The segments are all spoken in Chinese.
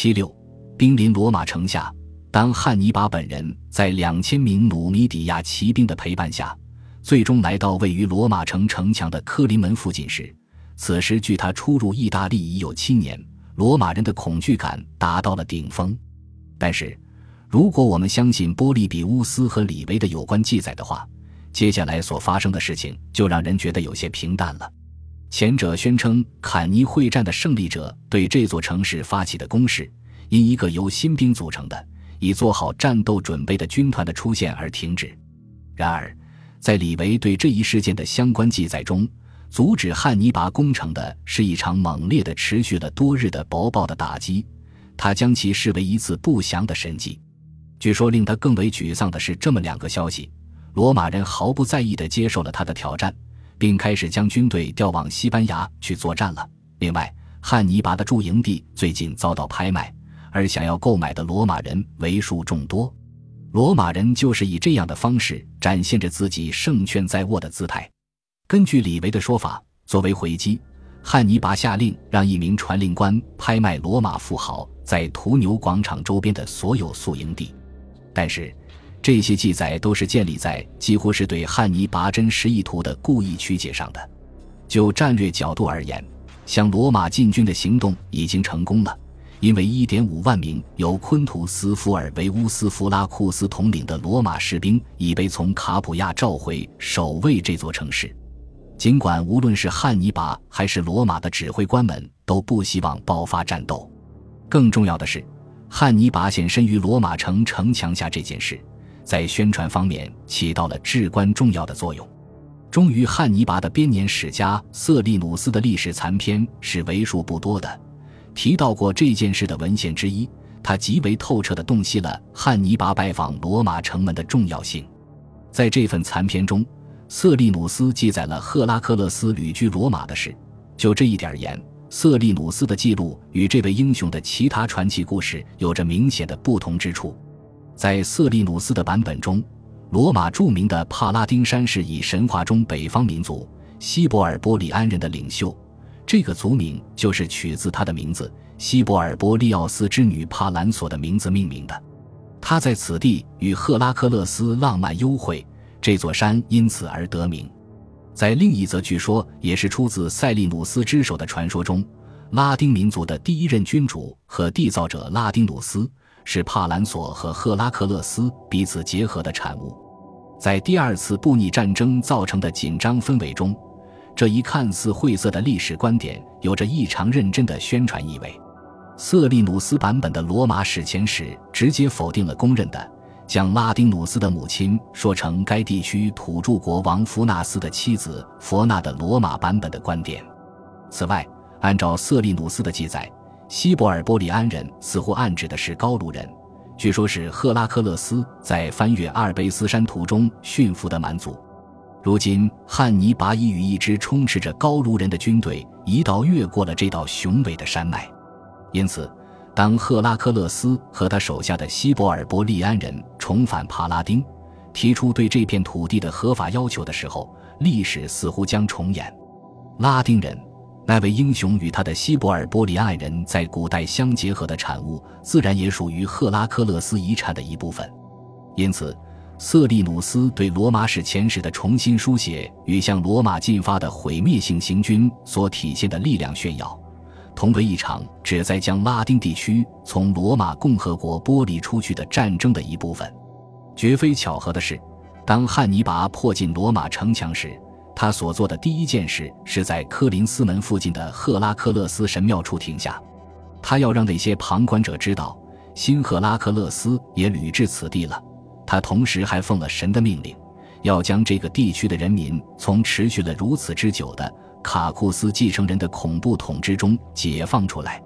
七六，兵临罗马城下，当汉尼拔本人在两千名努米底亚骑兵的陪伴下，最终来到位于罗马城城墙的科林门附近时，此时距他出入意大利已有七年，罗马人的恐惧感达到了顶峰。但是，如果我们相信波利比乌斯和李维的有关记载的话，接下来所发生的事情就让人觉得有些平淡了。前者宣称坎尼会战的胜利者对这座城市发起的攻势，因一个由新兵组成的、已做好战斗准备的军团的出现而停止。然而，在李维对这一事件的相关记载中，阻止汉尼拔攻城的是一场猛烈的、持续了多日的薄暴的打击。他将其视为一次不祥的神迹。据说，令他更为沮丧的是这么两个消息：罗马人毫不在意地接受了他的挑战。并开始将军队调往西班牙去作战了。另外，汉尼拔的驻营地最近遭到拍卖，而想要购买的罗马人为数众多。罗马人就是以这样的方式展现着自己胜券在握的姿态。根据李维的说法，作为回击，汉尼拔下令让一名传令官拍卖罗马富豪在屠牛广场周边的所有宿营地，但是。这些记载都是建立在几乎是对汉尼拔真实意图的故意曲解上的。就战略角度而言，向罗马进军的行动已经成功了，因为1.5万名由昆图斯·福尔维乌斯·弗拉库斯统领的罗马士兵已被从卡普亚召回守卫这座城市。尽管无论是汉尼拔还是罗马的指挥官们都不希望爆发战斗，更重要的是，汉尼拔现身于罗马城城墙下这件事。在宣传方面起到了至关重要的作用。忠于汉尼拔的编年史家瑟利努斯的历史残篇是为数不多的提到过这件事的文献之一。他极为透彻地洞悉了汉尼拔拜访罗马城门的重要性。在这份残篇中，瑟利努斯记载了赫拉克勒斯旅居罗马的事。就这一点而言，瑟利努斯的记录与这位英雄的其他传奇故事有着明显的不同之处。在瑟利努斯的版本中，罗马著名的帕拉丁山是以神话中北方民族西伯尔波利安人的领袖，这个族名就是取自他的名字西伯尔波利奥斯之女帕兰索的名字命名的。他在此地与赫拉克勒斯浪漫幽会，这座山因此而得名。在另一则据说也是出自塞利努斯之手的传说中，拉丁民族的第一任君主和缔造者拉丁努斯。是帕兰索和赫拉克勒斯彼此结合的产物，在第二次布匿战争造成的紧张氛围中，这一看似晦涩的历史观点有着异常认真的宣传意味。瑟利努斯版本的罗马史前史直接否定了公认的将拉丁努斯的母亲说成该地区土著国王弗纳斯的妻子佛纳的罗马版本的观点。此外，按照瑟利努斯的记载。西伯尔波利安人似乎暗指的是高卢人，据说是赫拉克勒斯在翻越阿尔卑斯山途中驯服的蛮族。如今，汉尼拔已与一支充斥着高卢人的军队一道越过了这道雄伟的山脉。因此，当赫拉克勒斯和他手下的西伯尔波利安人重返帕拉丁，提出对这片土地的合法要求的时候，历史似乎将重演。拉丁人。那位英雄与他的西伯尔波利安人在古代相结合的产物，自然也属于赫拉克勒斯遗产的一部分。因此，瑟利努斯对罗马史前史的重新书写与向罗马进发的毁灭性行军所体现的力量炫耀，同为一场旨在将拉丁地区从罗马共和国剥离出去的战争的一部分。绝非巧合的是，当汉尼拔迫近罗马城墙时。他所做的第一件事是在科林斯门附近的赫拉克勒斯神庙处停下，他要让那些旁观者知道，新赫拉克勒斯也旅至此地了。他同时还奉了神的命令，要将这个地区的人民从持续了如此之久的卡库斯继承人的恐怖统治中解放出来。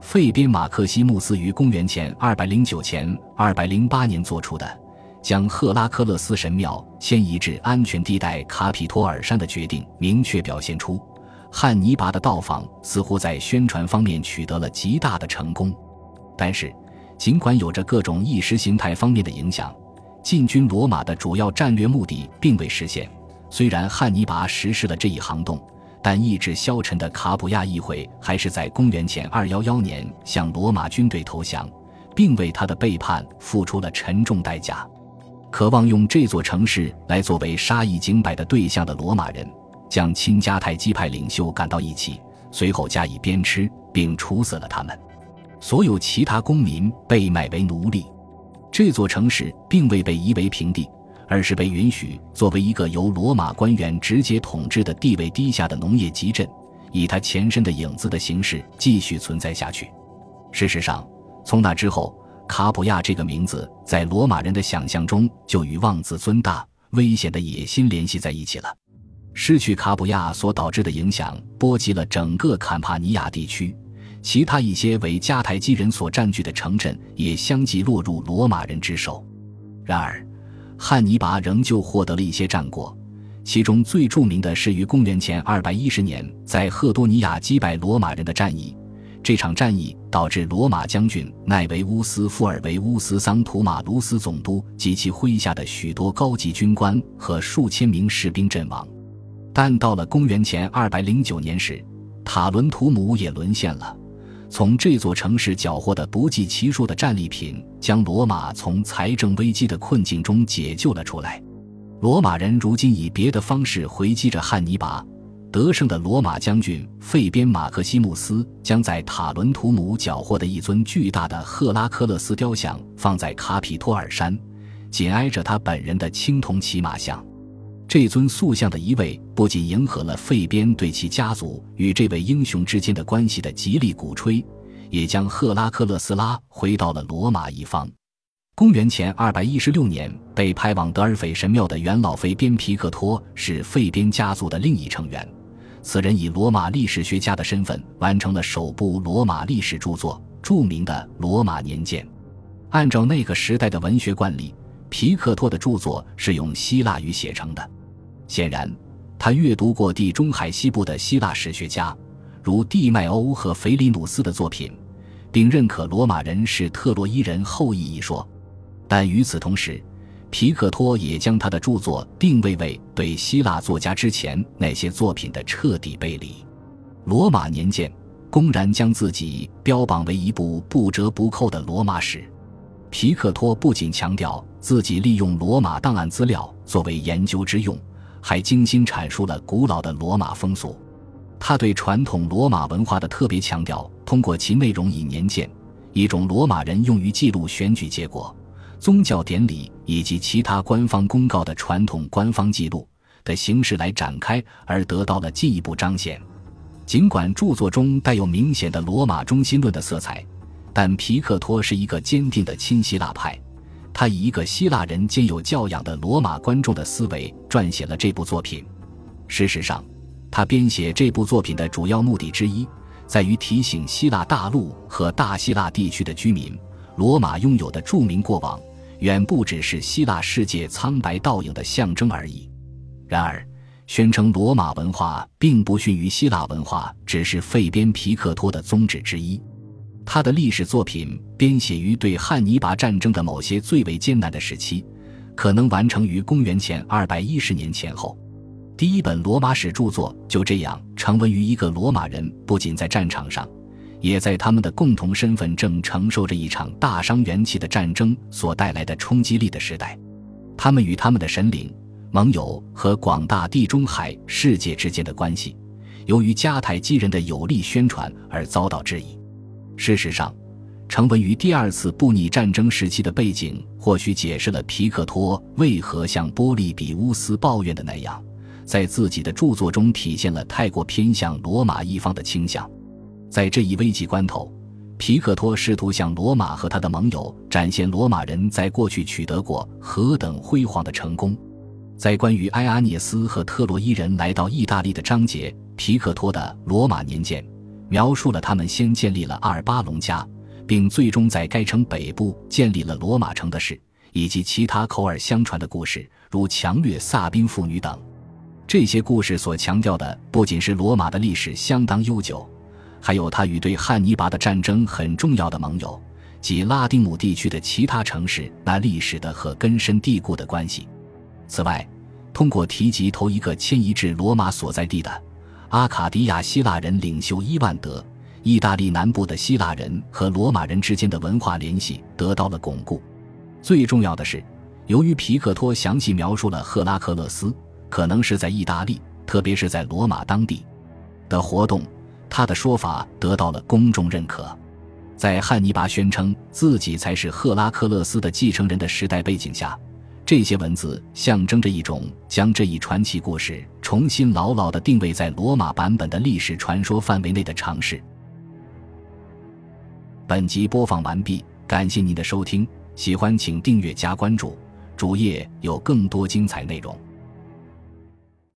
费边马克西穆斯于公元前二百零九前二百零八年做出的。将赫拉克勒斯神庙迁移至安全地带卡皮托尔山的决定，明确表现出汉尼拔的到访似乎在宣传方面取得了极大的成功。但是，尽管有着各种意识形态方面的影响，进军罗马的主要战略目的并未实现。虽然汉尼拔实施了这一行动，但意志消沉的卡普亚议会还是在公元前211年向罗马军队投降，并为他的背叛付出了沉重代价。渴望用这座城市来作为杀一儆百的对象的罗马人，将亲迦太基派领袖赶到一起，随后加以鞭笞，并处死了他们。所有其他公民被卖为奴隶。这座城市并未被夷为平地，而是被允许作为一个由罗马官员直接统治的地位低下的农业集镇，以他前身的影子的形式继续存在下去。事实上，从那之后，卡普亚这个名字在罗马人的想象中就与妄自尊大、危险的野心联系在一起了。失去卡普亚所导致的影响波及了整个坎帕尼亚地区。其他一些为迦太基人所占据的城镇也相继落入罗马人之手。然而，汉尼拔仍旧获得了一些战果，其中最著名的是于公元前210年在赫多尼亚击败罗马人的战役。这场战役导致罗马将军奈维乌斯·富尔维乌斯·桑图马卢斯总督及其麾下的许多高级军官和数千名士兵阵亡。但到了公元前209年时，塔伦图姆也沦陷了。从这座城市缴获的不计其数的战利品，将罗马从财政危机的困境中解救了出来。罗马人如今以别的方式回击着汉尼拔。得胜的罗马将军费边马克西穆斯将在塔伦图姆缴获的一尊巨大的赫拉克勒斯雕像放在卡皮托尔山，紧挨着他本人的青铜骑马像。这尊塑像的移位不仅迎合了费边对其家族与这位英雄之间的关系的极力鼓吹，也将赫拉克勒斯拉回到了罗马一方。公元前二百一十六年被派往德尔斐神庙的元老费边皮克托是费边家族的另一成员。此人以罗马历史学家的身份完成了首部罗马历史著作，著名的《罗马年鉴》。按照那个时代的文学惯例，皮克托的著作是用希腊语写成的。显然，他阅读过地中海西部的希腊史学家，如地迈欧和腓里努斯的作品，并认可罗马人是特洛伊人后裔一说。但与此同时，皮克托也将他的著作定位为对希腊作家之前那些作品的彻底背离。《罗马年鉴》公然将自己标榜为一部不折不扣的罗马史。皮克托不仅强调自己利用罗马档案资料作为研究之用。还精心阐述了古老的罗马风俗，他对传统罗马文化的特别强调，通过其内容以年鉴，一种罗马人用于记录选举结果、宗教典礼以及其他官方公告的传统官方记录的形式来展开，而得到了进一步彰显。尽管著作中带有明显的罗马中心论的色彩，但皮克托是一个坚定的亲希腊派。他以一个希腊人兼有教养的罗马观众的思维撰写了这部作品。事实上，他编写这部作品的主要目的之一，在于提醒希腊大陆和大希腊地区的居民，罗马拥有的著名过往远不只是希腊世界苍白倒影的象征而已。然而，宣称罗马文化并不逊于希腊文化，只是费边皮克托的宗旨之一。他的历史作品编写于对汉尼拔战争的某些最为艰难的时期，可能完成于公元前二百一十年前后。第一本罗马史著作就这样成为于一个罗马人不仅在战场上，也在他们的共同身份正承受着一场大伤元气的战争所带来的冲击力的时代。他们与他们的神灵、盟友和广大地中海世界之间的关系，由于迦太基人的有力宣传而遭到质疑。事实上，成文于第二次布匿战争时期的背景，或许解释了皮克托为何像波利比乌斯抱怨的那样，在自己的著作中体现了太过偏向罗马一方的倾向。在这一危急关头，皮克托试图向罗马和他的盟友展现罗马人在过去取得过何等辉煌的成功。在关于埃阿涅斯和特洛伊人来到意大利的章节，皮克托的《罗马年鉴》。描述了他们先建立了阿尔巴隆加，并最终在该城北部建立了罗马城的事，以及其他口耳相传的故事，如强掠萨宾妇女等。这些故事所强调的不仅是罗马的历史相当悠久，还有他与对汉尼拔的战争很重要的盟友及拉丁姆地区的其他城市那历史的和根深蒂固的关系。此外，通过提及头一个迁移至罗马所在地的。阿卡迪亚希腊人领袖伊万德，意大利南部的希腊人和罗马人之间的文化联系得到了巩固。最重要的是，由于皮克托详细描述了赫拉克勒斯可能是在意大利，特别是在罗马当地的活动，他的说法得到了公众认可。在汉尼拔宣称自己才是赫拉克勒斯的继承人的时代背景下。这些文字象征着一种将这一传奇故事重新牢牢地定位在罗马版本的历史传说范围内的尝试。本集播放完毕，感谢您的收听，喜欢请订阅加关注，主页有更多精彩内容。